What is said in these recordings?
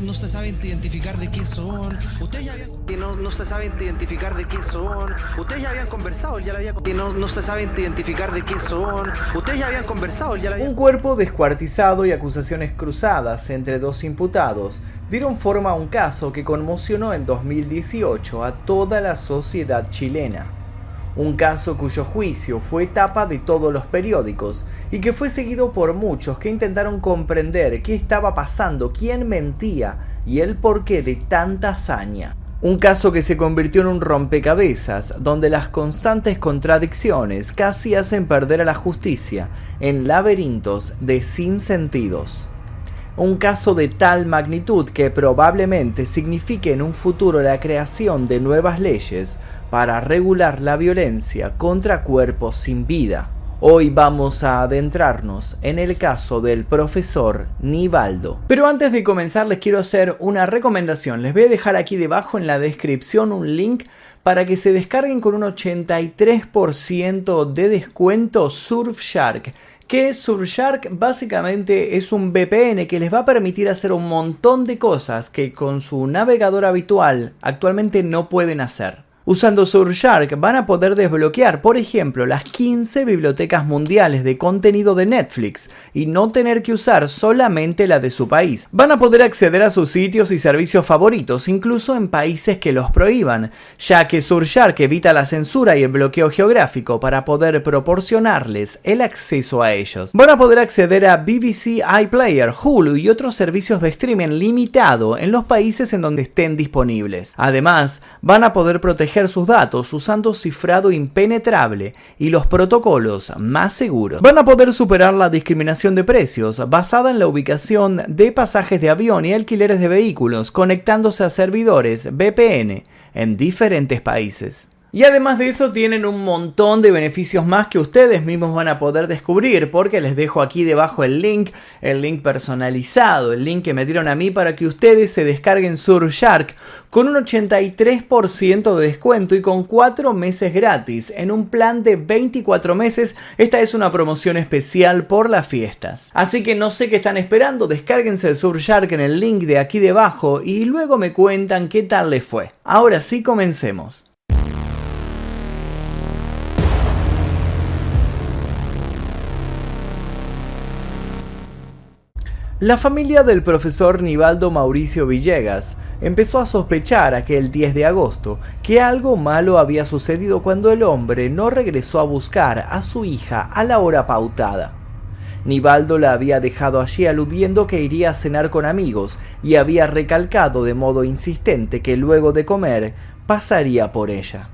No se sabe identificar de qué son. Ustedes ya habían... No, no se sabe identificar de qué son. Ustedes ya habían conversado, ya la había... No, no se sabe identificar de qué son. Ustedes ya habían conversado, ya la habían... Un cuerpo descuartizado y acusaciones cruzadas entre dos imputados dieron forma a un caso que conmocionó en 2018 a toda la sociedad chilena un caso cuyo juicio fue tapa de todos los periódicos y que fue seguido por muchos que intentaron comprender qué estaba pasando, quién mentía y el porqué de tanta hazaña. Un caso que se convirtió en un rompecabezas, donde las constantes contradicciones casi hacen perder a la justicia en laberintos de sinsentidos un caso de tal magnitud que probablemente signifique en un futuro la creación de nuevas leyes para regular la violencia contra cuerpos sin vida. Hoy vamos a adentrarnos en el caso del profesor Nivaldo. Pero antes de comenzar les quiero hacer una recomendación. Les voy a dejar aquí debajo en la descripción un link para que se descarguen con un 83% de descuento Surfshark que Surfshark básicamente es un VPN que les va a permitir hacer un montón de cosas que con su navegador habitual actualmente no pueden hacer. Usando Surfshark van a poder desbloquear, por ejemplo, las 15 bibliotecas mundiales de contenido de Netflix y no tener que usar solamente la de su país. Van a poder acceder a sus sitios y servicios favoritos, incluso en países que los prohíban, ya que Surfshark evita la censura y el bloqueo geográfico para poder proporcionarles el acceso a ellos. Van a poder acceder a BBC iPlayer, Hulu y otros servicios de streaming limitado en los países en donde estén disponibles. Además, van a poder proteger sus datos usando cifrado impenetrable y los protocolos más seguros. Van a poder superar la discriminación de precios basada en la ubicación de pasajes de avión y alquileres de vehículos conectándose a servidores VPN en diferentes países. Y además de eso tienen un montón de beneficios más que ustedes mismos van a poder descubrir porque les dejo aquí debajo el link, el link personalizado, el link que me dieron a mí para que ustedes se descarguen Surfshark con un 83% de descuento y con 4 meses gratis en un plan de 24 meses. Esta es una promoción especial por las fiestas. Así que no sé qué están esperando, descárguense el Surfshark en el link de aquí debajo y luego me cuentan qué tal les fue. Ahora sí comencemos. La familia del profesor Nivaldo Mauricio Villegas empezó a sospechar aquel 10 de agosto que algo malo había sucedido cuando el hombre no regresó a buscar a su hija a la hora pautada. Nivaldo la había dejado allí aludiendo que iría a cenar con amigos y había recalcado de modo insistente que luego de comer pasaría por ella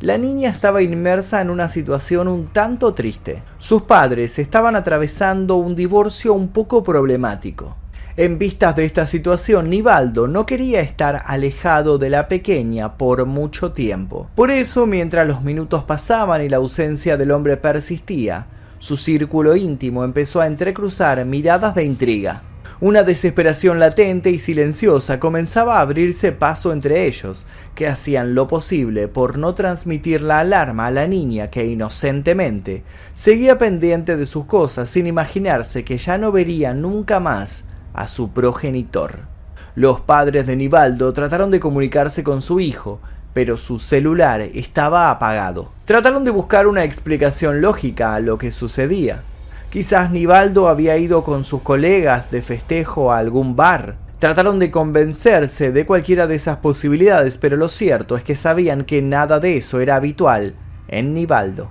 la niña estaba inmersa en una situación un tanto triste. Sus padres estaban atravesando un divorcio un poco problemático. En vistas de esta situación, Nivaldo no quería estar alejado de la pequeña por mucho tiempo. Por eso, mientras los minutos pasaban y la ausencia del hombre persistía, su círculo íntimo empezó a entrecruzar miradas de intriga. Una desesperación latente y silenciosa comenzaba a abrirse paso entre ellos, que hacían lo posible por no transmitir la alarma a la niña que inocentemente seguía pendiente de sus cosas sin imaginarse que ya no vería nunca más a su progenitor. Los padres de Nivaldo trataron de comunicarse con su hijo, pero su celular estaba apagado. Trataron de buscar una explicación lógica a lo que sucedía. Quizás Nivaldo había ido con sus colegas de festejo a algún bar. Trataron de convencerse de cualquiera de esas posibilidades, pero lo cierto es que sabían que nada de eso era habitual en Nivaldo.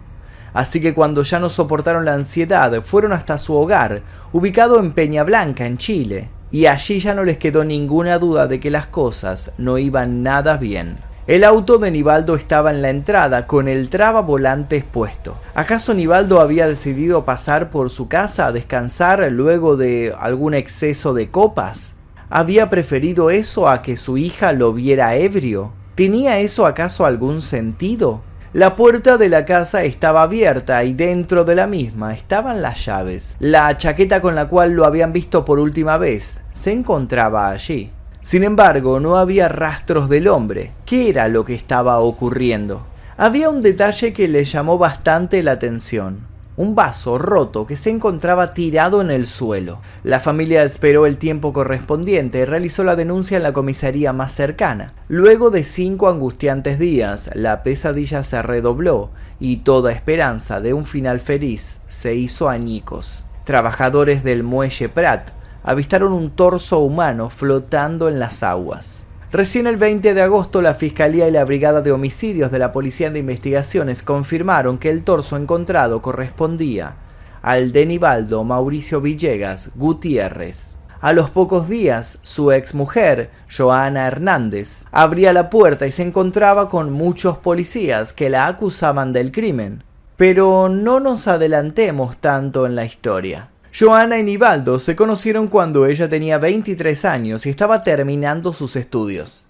Así que cuando ya no soportaron la ansiedad, fueron hasta su hogar, ubicado en Peña Blanca, en Chile, y allí ya no les quedó ninguna duda de que las cosas no iban nada bien. El auto de Nivaldo estaba en la entrada con el traba volante puesto. ¿Acaso Nivaldo había decidido pasar por su casa a descansar luego de algún exceso de copas? ¿Había preferido eso a que su hija lo viera ebrio? ¿Tenía eso acaso algún sentido? La puerta de la casa estaba abierta y dentro de la misma estaban las llaves. La chaqueta con la cual lo habían visto por última vez se encontraba allí. Sin embargo, no había rastros del hombre. ¿Qué era lo que estaba ocurriendo? Había un detalle que le llamó bastante la atención. un vaso roto que se encontraba tirado en el suelo. La familia esperó el tiempo correspondiente y realizó la denuncia en la comisaría más cercana. Luego de cinco angustiantes días, la pesadilla se redobló y toda esperanza de un final feliz se hizo añicos. Trabajadores del muelle Prat avistaron un torso humano flotando en las aguas. Recién el 20 de agosto la Fiscalía y la Brigada de Homicidios de la Policía de Investigaciones confirmaron que el torso encontrado correspondía al de Nivaldo Mauricio Villegas Gutiérrez. A los pocos días, su exmujer, Joana Hernández, abría la puerta y se encontraba con muchos policías que la acusaban del crimen. Pero no nos adelantemos tanto en la historia. Joana y Nivaldo se conocieron cuando ella tenía 23 años y estaba terminando sus estudios.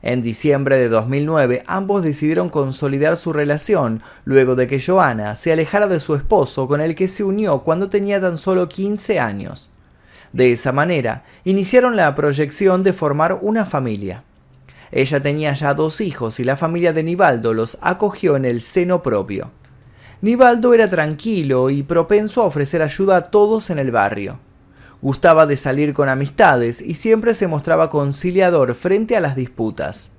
En diciembre de 2009 ambos decidieron consolidar su relación luego de que Joana se alejara de su esposo con el que se unió cuando tenía tan solo 15 años. De esa manera, iniciaron la proyección de formar una familia. Ella tenía ya dos hijos y la familia de Nivaldo los acogió en el seno propio. Nivaldo era tranquilo y propenso a ofrecer ayuda a todos en el barrio. Gustaba de salir con amistades y siempre se mostraba conciliador frente a las disputas.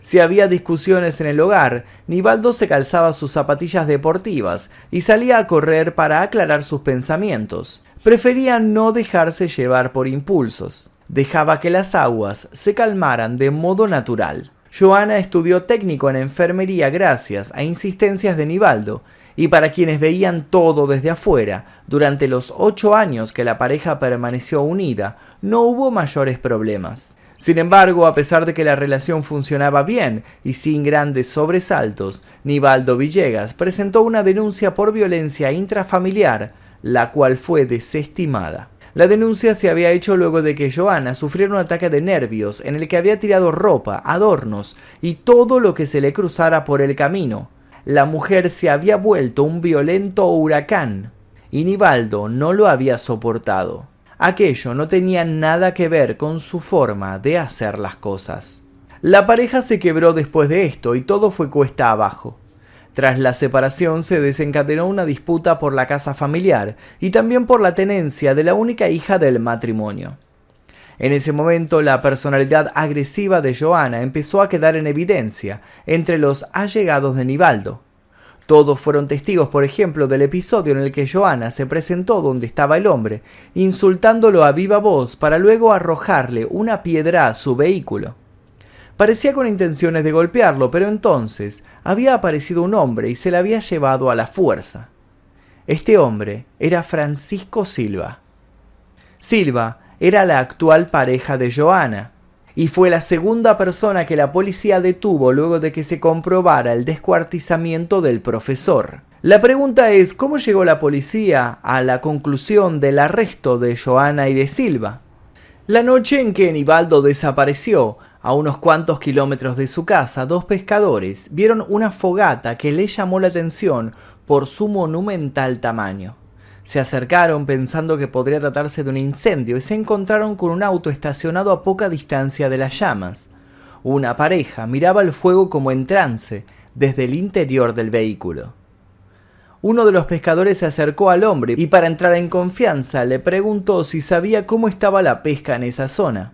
Si había discusiones en el hogar, Nivaldo se calzaba sus zapatillas deportivas y salía a correr para aclarar sus pensamientos. Prefería no dejarse llevar por impulsos. Dejaba que las aguas se calmaran de modo natural. Joana estudió técnico en enfermería gracias a insistencias de Nivaldo y para quienes veían todo desde afuera, durante los ocho años que la pareja permaneció unida, no hubo mayores problemas. Sin embargo, a pesar de que la relación funcionaba bien y sin grandes sobresaltos, Nivaldo Villegas presentó una denuncia por violencia intrafamiliar, la cual fue desestimada. La denuncia se había hecho luego de que Joana sufriera un ataque de nervios en el que había tirado ropa, adornos y todo lo que se le cruzara por el camino, la mujer se había vuelto un violento huracán y Nivaldo no lo había soportado. Aquello no tenía nada que ver con su forma de hacer las cosas. La pareja se quebró después de esto y todo fue cuesta abajo. Tras la separación se desencadenó una disputa por la casa familiar y también por la tenencia de la única hija del matrimonio. En ese momento la personalidad agresiva de Joana empezó a quedar en evidencia entre los allegados de Nivaldo. Todos fueron testigos, por ejemplo, del episodio en el que Joana se presentó donde estaba el hombre, insultándolo a viva voz para luego arrojarle una piedra a su vehículo. Parecía con intenciones de golpearlo, pero entonces había aparecido un hombre y se le había llevado a la fuerza. Este hombre era Francisco Silva. Silva era la actual pareja de Joana, y fue la segunda persona que la policía detuvo luego de que se comprobara el descuartizamiento del profesor. La pregunta es, ¿cómo llegó la policía a la conclusión del arresto de Joana y de Silva? La noche en que Nivaldo desapareció, a unos cuantos kilómetros de su casa, dos pescadores vieron una fogata que les llamó la atención por su monumental tamaño. Se acercaron pensando que podría tratarse de un incendio y se encontraron con un auto estacionado a poca distancia de las llamas. Una pareja miraba el fuego como en trance desde el interior del vehículo. Uno de los pescadores se acercó al hombre y para entrar en confianza le preguntó si sabía cómo estaba la pesca en esa zona.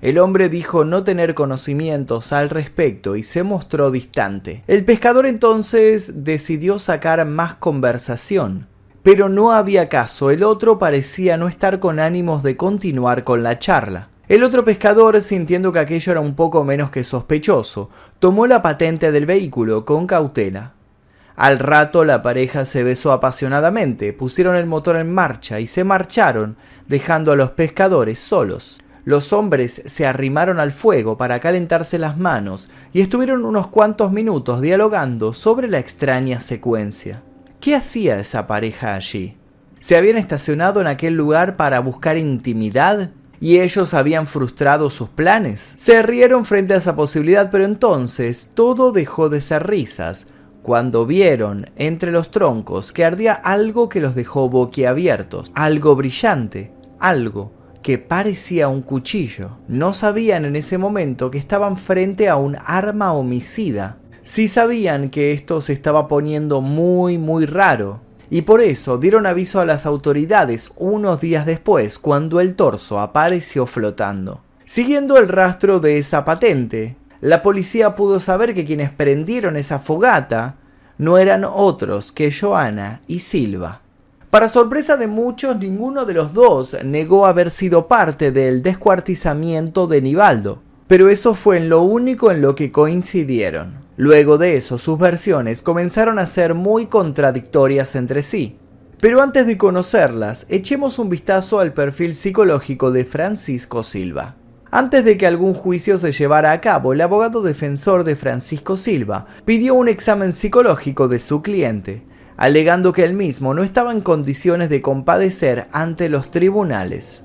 El hombre dijo no tener conocimientos al respecto y se mostró distante. El pescador entonces decidió sacar más conversación pero no había caso, el otro parecía no estar con ánimos de continuar con la charla. El otro pescador, sintiendo que aquello era un poco menos que sospechoso, tomó la patente del vehículo con cautela. Al rato la pareja se besó apasionadamente, pusieron el motor en marcha y se marcharon, dejando a los pescadores solos. Los hombres se arrimaron al fuego para calentarse las manos y estuvieron unos cuantos minutos dialogando sobre la extraña secuencia. ¿Qué hacía esa pareja allí? ¿Se habían estacionado en aquel lugar para buscar intimidad? ¿Y ellos habían frustrado sus planes? Se rieron frente a esa posibilidad, pero entonces todo dejó de ser risas cuando vieron entre los troncos que ardía algo que los dejó boquiabiertos, algo brillante, algo que parecía un cuchillo. No sabían en ese momento que estaban frente a un arma homicida sí sabían que esto se estaba poniendo muy muy raro y por eso dieron aviso a las autoridades unos días después cuando el torso apareció flotando. Siguiendo el rastro de esa patente, la policía pudo saber que quienes prendieron esa fogata no eran otros que Joana y Silva. Para sorpresa de muchos, ninguno de los dos negó haber sido parte del descuartizamiento de Nivaldo, pero eso fue en lo único en lo que coincidieron. Luego de eso, sus versiones comenzaron a ser muy contradictorias entre sí. Pero antes de conocerlas, echemos un vistazo al perfil psicológico de Francisco Silva. Antes de que algún juicio se llevara a cabo, el abogado defensor de Francisco Silva pidió un examen psicológico de su cliente, alegando que él mismo no estaba en condiciones de compadecer ante los tribunales.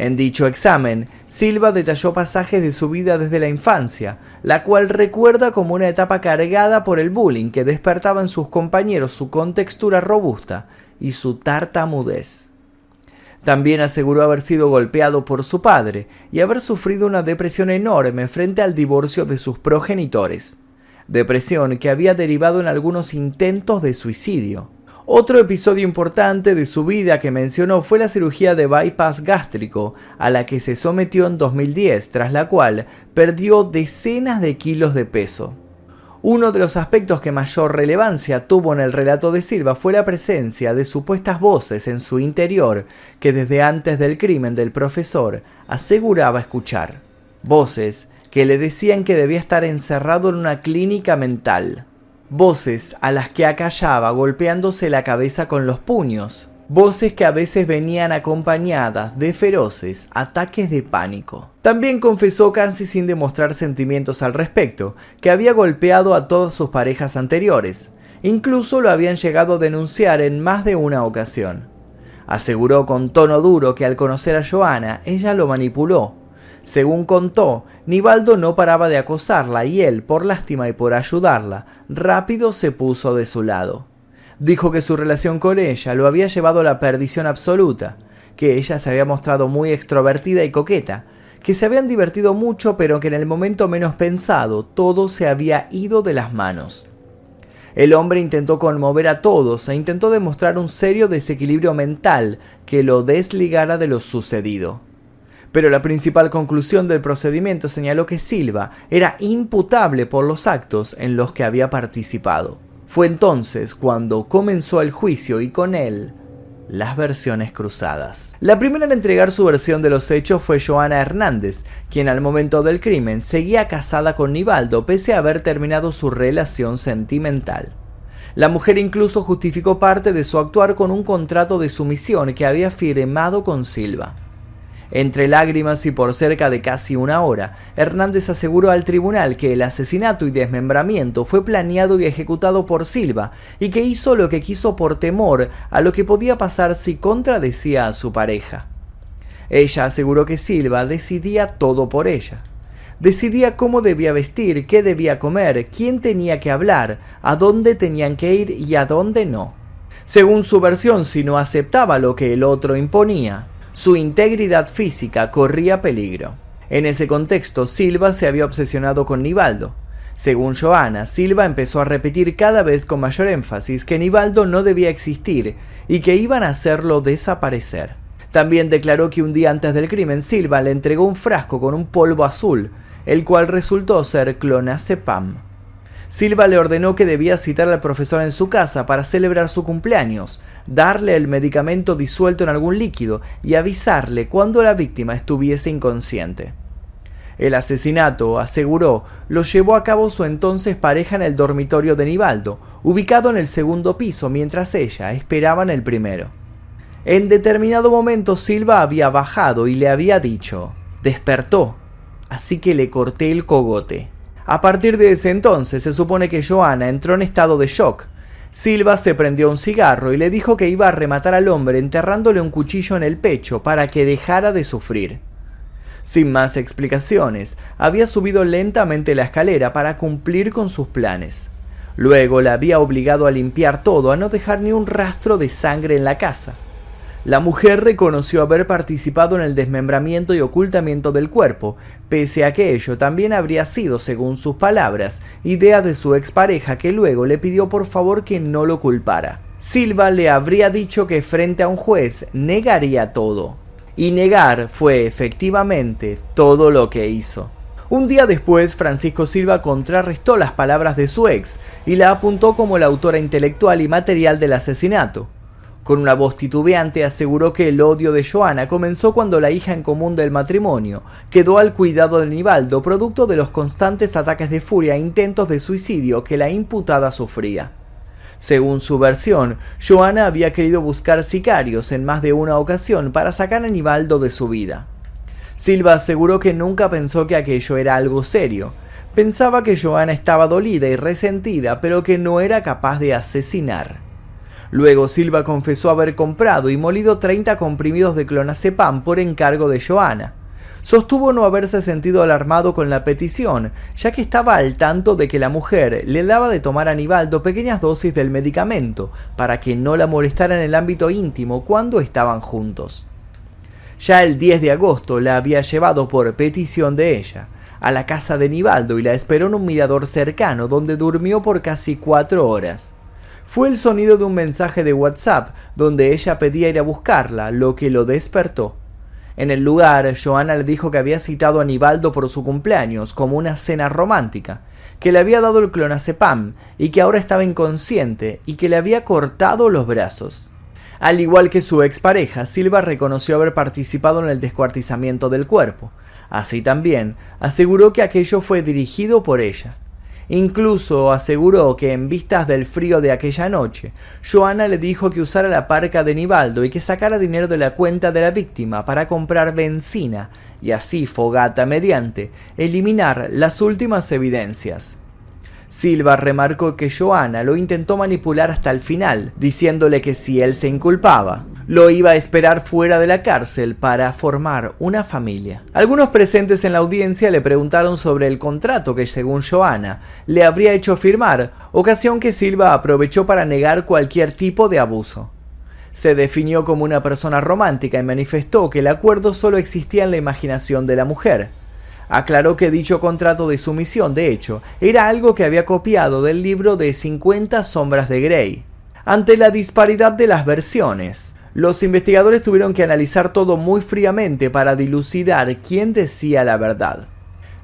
En dicho examen, Silva detalló pasajes de su vida desde la infancia, la cual recuerda como una etapa cargada por el bullying que despertaba en sus compañeros su contextura robusta y su tartamudez. También aseguró haber sido golpeado por su padre y haber sufrido una depresión enorme frente al divorcio de sus progenitores, depresión que había derivado en algunos intentos de suicidio. Otro episodio importante de su vida que mencionó fue la cirugía de bypass gástrico, a la que se sometió en 2010, tras la cual perdió decenas de kilos de peso. Uno de los aspectos que mayor relevancia tuvo en el relato de Silva fue la presencia de supuestas voces en su interior que desde antes del crimen del profesor aseguraba escuchar. Voces que le decían que debía estar encerrado en una clínica mental. Voces a las que acallaba golpeándose la cabeza con los puños voces que a veces venían acompañadas de feroces ataques de pánico. También confesó casi sin demostrar sentimientos al respecto, que había golpeado a todas sus parejas anteriores, incluso lo habían llegado a denunciar en más de una ocasión. Aseguró con tono duro que al conocer a Joana, ella lo manipuló. Según contó, Nivaldo no paraba de acosarla y él, por lástima y por ayudarla, rápido se puso de su lado. Dijo que su relación con ella lo había llevado a la perdición absoluta, que ella se había mostrado muy extrovertida y coqueta, que se habían divertido mucho pero que en el momento menos pensado todo se había ido de las manos. El hombre intentó conmover a todos e intentó demostrar un serio desequilibrio mental que lo desligara de lo sucedido. Pero la principal conclusión del procedimiento señaló que Silva era imputable por los actos en los que había participado. Fue entonces cuando comenzó el juicio y con él las versiones cruzadas. La primera en entregar su versión de los hechos fue Joana Hernández, quien al momento del crimen seguía casada con Nivaldo pese a haber terminado su relación sentimental. La mujer incluso justificó parte de su actuar con un contrato de sumisión que había firmado con Silva. Entre lágrimas y por cerca de casi una hora, Hernández aseguró al tribunal que el asesinato y desmembramiento fue planeado y ejecutado por Silva y que hizo lo que quiso por temor a lo que podía pasar si contradecía a su pareja. Ella aseguró que Silva decidía todo por ella. Decidía cómo debía vestir, qué debía comer, quién tenía que hablar, a dónde tenían que ir y a dónde no. Según su versión, si no aceptaba lo que el otro imponía, su integridad física corría peligro. En ese contexto, Silva se había obsesionado con Nivaldo. Según Joana, Silva empezó a repetir cada vez con mayor énfasis que Nivaldo no debía existir y que iban a hacerlo desaparecer. También declaró que un día antes del crimen Silva le entregó un frasco con un polvo azul, el cual resultó ser clonazepam. Silva le ordenó que debía citar al profesor en su casa para celebrar su cumpleaños, darle el medicamento disuelto en algún líquido y avisarle cuando la víctima estuviese inconsciente. El asesinato, aseguró, lo llevó a cabo su entonces pareja en el dormitorio de Nivaldo, ubicado en el segundo piso mientras ella esperaba en el primero. En determinado momento Silva había bajado y le había dicho, despertó, así que le corté el cogote. A partir de ese entonces se supone que Joana entró en estado de shock. Silva se prendió un cigarro y le dijo que iba a rematar al hombre enterrándole un cuchillo en el pecho para que dejara de sufrir. Sin más explicaciones, había subido lentamente la escalera para cumplir con sus planes. Luego la había obligado a limpiar todo, a no dejar ni un rastro de sangre en la casa. La mujer reconoció haber participado en el desmembramiento y ocultamiento del cuerpo, pese a que ello también habría sido, según sus palabras, idea de su expareja que luego le pidió por favor que no lo culpara. Silva le habría dicho que frente a un juez negaría todo. Y negar fue efectivamente todo lo que hizo. Un día después, Francisco Silva contrarrestó las palabras de su ex y la apuntó como la autora intelectual y material del asesinato. Con una voz titubeante aseguró que el odio de Joana comenzó cuando la hija en común del matrimonio quedó al cuidado de Nivaldo producto de los constantes ataques de furia e intentos de suicidio que la imputada sufría. Según su versión, Joana había querido buscar sicarios en más de una ocasión para sacar a Nivaldo de su vida. Silva aseguró que nunca pensó que aquello era algo serio. Pensaba que Joana estaba dolida y resentida, pero que no era capaz de asesinar. Luego Silva confesó haber comprado y molido 30 comprimidos de clonazepam por encargo de Joana. Sostuvo no haberse sentido alarmado con la petición, ya que estaba al tanto de que la mujer le daba de tomar a Nivaldo pequeñas dosis del medicamento para que no la molestara en el ámbito íntimo cuando estaban juntos. Ya el 10 de agosto la había llevado por petición de ella a la casa de Nivaldo y la esperó en un mirador cercano donde durmió por casi cuatro horas. Fue el sonido de un mensaje de WhatsApp donde ella pedía ir a buscarla, lo que lo despertó. En el lugar, Joana le dijo que había citado a Nivaldo por su cumpleaños como una cena romántica, que le había dado el clonazepam y que ahora estaba inconsciente y que le había cortado los brazos. Al igual que su expareja, Silva reconoció haber participado en el descuartizamiento del cuerpo. Así también, aseguró que aquello fue dirigido por ella. Incluso aseguró que en vistas del frío de aquella noche, Joana le dijo que usara la parca de Nivaldo y que sacara dinero de la cuenta de la víctima para comprar benzina y así, fogata mediante, eliminar las últimas evidencias. Silva remarcó que Joana lo intentó manipular hasta el final, diciéndole que si él se inculpaba, lo iba a esperar fuera de la cárcel para formar una familia. Algunos presentes en la audiencia le preguntaron sobre el contrato que según Joana le habría hecho firmar, ocasión que Silva aprovechó para negar cualquier tipo de abuso. Se definió como una persona romántica y manifestó que el acuerdo solo existía en la imaginación de la mujer aclaró que dicho contrato de sumisión, de hecho, era algo que había copiado del libro de 50 sombras de Grey. Ante la disparidad de las versiones, los investigadores tuvieron que analizar todo muy fríamente para dilucidar quién decía la verdad.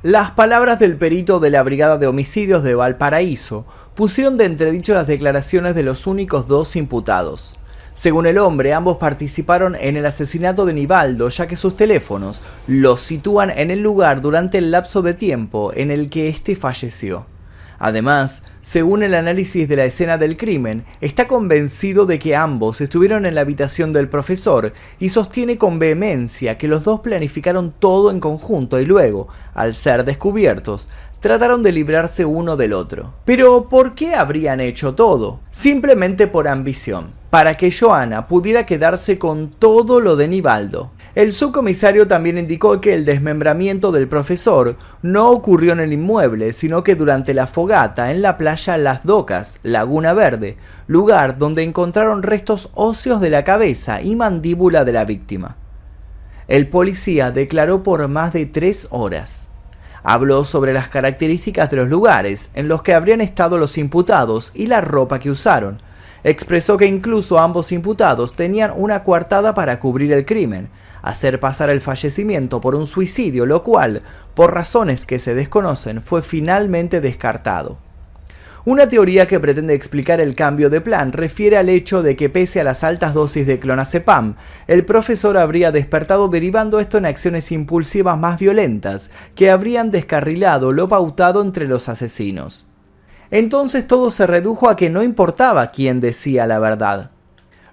Las palabras del perito de la Brigada de Homicidios de Valparaíso pusieron de entredicho las declaraciones de los únicos dos imputados. Según el hombre, ambos participaron en el asesinato de Nivaldo, ya que sus teléfonos los sitúan en el lugar durante el lapso de tiempo en el que éste falleció. Además, según el análisis de la escena del crimen, está convencido de que ambos estuvieron en la habitación del profesor y sostiene con vehemencia que los dos planificaron todo en conjunto y luego, al ser descubiertos, trataron de librarse uno del otro. Pero, ¿por qué habrían hecho todo? Simplemente por ambición para que Joana pudiera quedarse con todo lo de Nivaldo. El subcomisario también indicó que el desmembramiento del profesor no ocurrió en el inmueble, sino que durante la fogata en la playa Las Docas, Laguna Verde, lugar donde encontraron restos óseos de la cabeza y mandíbula de la víctima. El policía declaró por más de tres horas. Habló sobre las características de los lugares en los que habrían estado los imputados y la ropa que usaron, expresó que incluso ambos imputados tenían una coartada para cubrir el crimen, hacer pasar el fallecimiento por un suicidio, lo cual, por razones que se desconocen, fue finalmente descartado. Una teoría que pretende explicar el cambio de plan refiere al hecho de que pese a las altas dosis de clonazepam, el profesor habría despertado derivando esto en acciones impulsivas más violentas que habrían descarrilado lo pautado entre los asesinos. Entonces todo se redujo a que no importaba quién decía la verdad.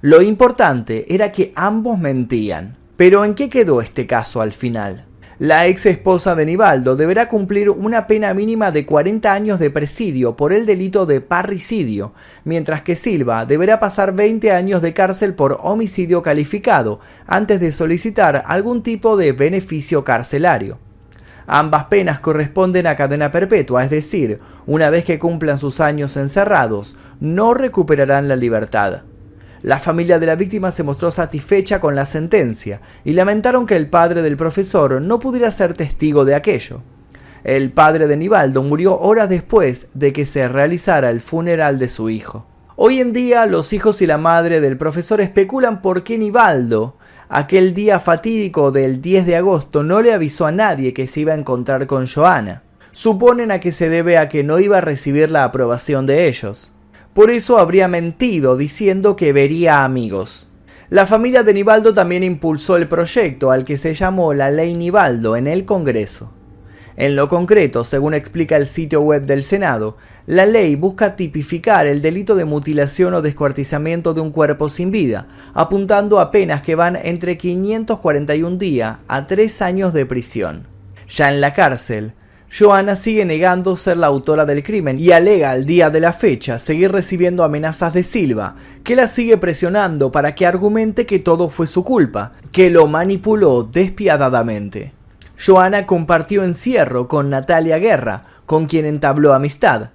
Lo importante era que ambos mentían. Pero ¿en qué quedó este caso al final? La ex esposa de Nivaldo deberá cumplir una pena mínima de 40 años de presidio por el delito de parricidio, mientras que Silva deberá pasar 20 años de cárcel por homicidio calificado antes de solicitar algún tipo de beneficio carcelario. Ambas penas corresponden a cadena perpetua, es decir, una vez que cumplan sus años encerrados, no recuperarán la libertad. La familia de la víctima se mostró satisfecha con la sentencia y lamentaron que el padre del profesor no pudiera ser testigo de aquello. El padre de Nivaldo murió horas después de que se realizara el funeral de su hijo. Hoy en día los hijos y la madre del profesor especulan por qué Nivaldo, aquel día fatídico del 10 de agosto, no le avisó a nadie que se iba a encontrar con Joana. Suponen a que se debe a que no iba a recibir la aprobación de ellos. Por eso habría mentido diciendo que vería amigos. La familia de Nivaldo también impulsó el proyecto al que se llamó la Ley Nivaldo en el Congreso. En lo concreto, según explica el sitio web del Senado, la ley busca tipificar el delito de mutilación o descuartizamiento de un cuerpo sin vida, apuntando a penas que van entre 541 días a 3 años de prisión. Ya en la cárcel, Joana sigue negando ser la autora del crimen y alega al día de la fecha seguir recibiendo amenazas de Silva, que la sigue presionando para que argumente que todo fue su culpa, que lo manipuló despiadadamente. Joana compartió encierro con Natalia Guerra, con quien entabló amistad.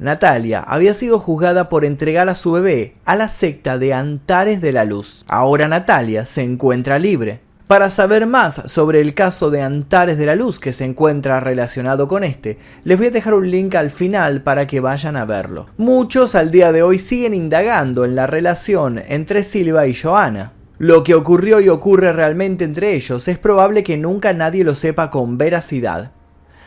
Natalia había sido juzgada por entregar a su bebé a la secta de Antares de la Luz. Ahora Natalia se encuentra libre. Para saber más sobre el caso de Antares de la Luz que se encuentra relacionado con este, les voy a dejar un link al final para que vayan a verlo. Muchos al día de hoy siguen indagando en la relación entre Silva y Joana. Lo que ocurrió y ocurre realmente entre ellos es probable que nunca nadie lo sepa con veracidad.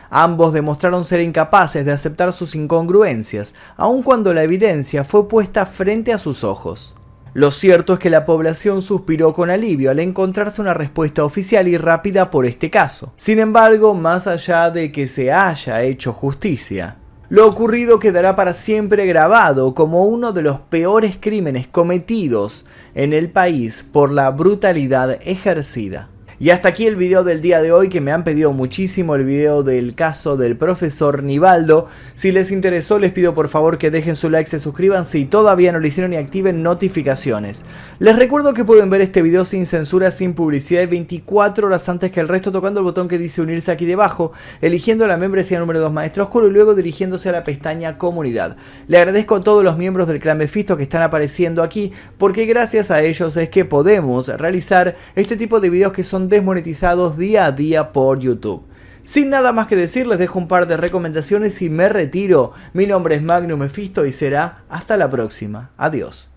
Ambos demostraron ser incapaces de aceptar sus incongruencias, aun cuando la evidencia fue puesta frente a sus ojos. Lo cierto es que la población suspiró con alivio al encontrarse una respuesta oficial y rápida por este caso. Sin embargo, más allá de que se haya hecho justicia, lo ocurrido quedará para siempre grabado como uno de los peores crímenes cometidos en el país por la brutalidad ejercida. Y hasta aquí el video del día de hoy que me han pedido muchísimo el video del caso del profesor Nivaldo. Si les interesó les pido por favor que dejen su like, se suscriban si todavía no lo hicieron y activen notificaciones. Les recuerdo que pueden ver este video sin censura, sin publicidad 24 horas antes que el resto tocando el botón que dice unirse aquí debajo, eligiendo la membresía número 2 Maestro Oscuro y luego dirigiéndose a la pestaña comunidad. Le agradezco a todos los miembros del clan Befisto que están apareciendo aquí porque gracias a ellos es que podemos realizar este tipo de videos que son desmonetizados día a día por YouTube. Sin nada más que decir, les dejo un par de recomendaciones y me retiro. Mi nombre es Magnum Mephisto y será hasta la próxima. Adiós.